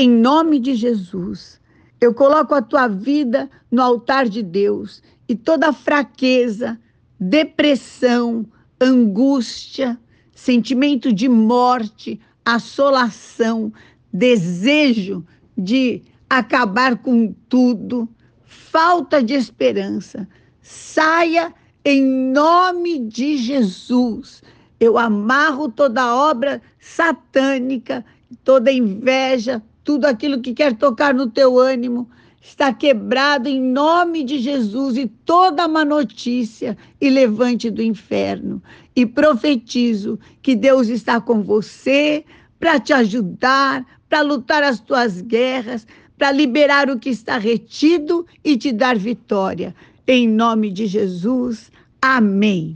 em nome de Jesus. Eu coloco a tua vida no altar de Deus e toda fraqueza, depressão, angústia, sentimento de morte, assolação, desejo de acabar com tudo, falta de esperança, saia em nome de Jesus. Eu amarro toda obra satânica, toda inveja, tudo aquilo que quer tocar no teu ânimo está quebrado em nome de Jesus e toda má notícia e levante do inferno. E profetizo que Deus está com você para te ajudar, para lutar as tuas guerras, para liberar o que está retido e te dar vitória. Em nome de Jesus. Amém.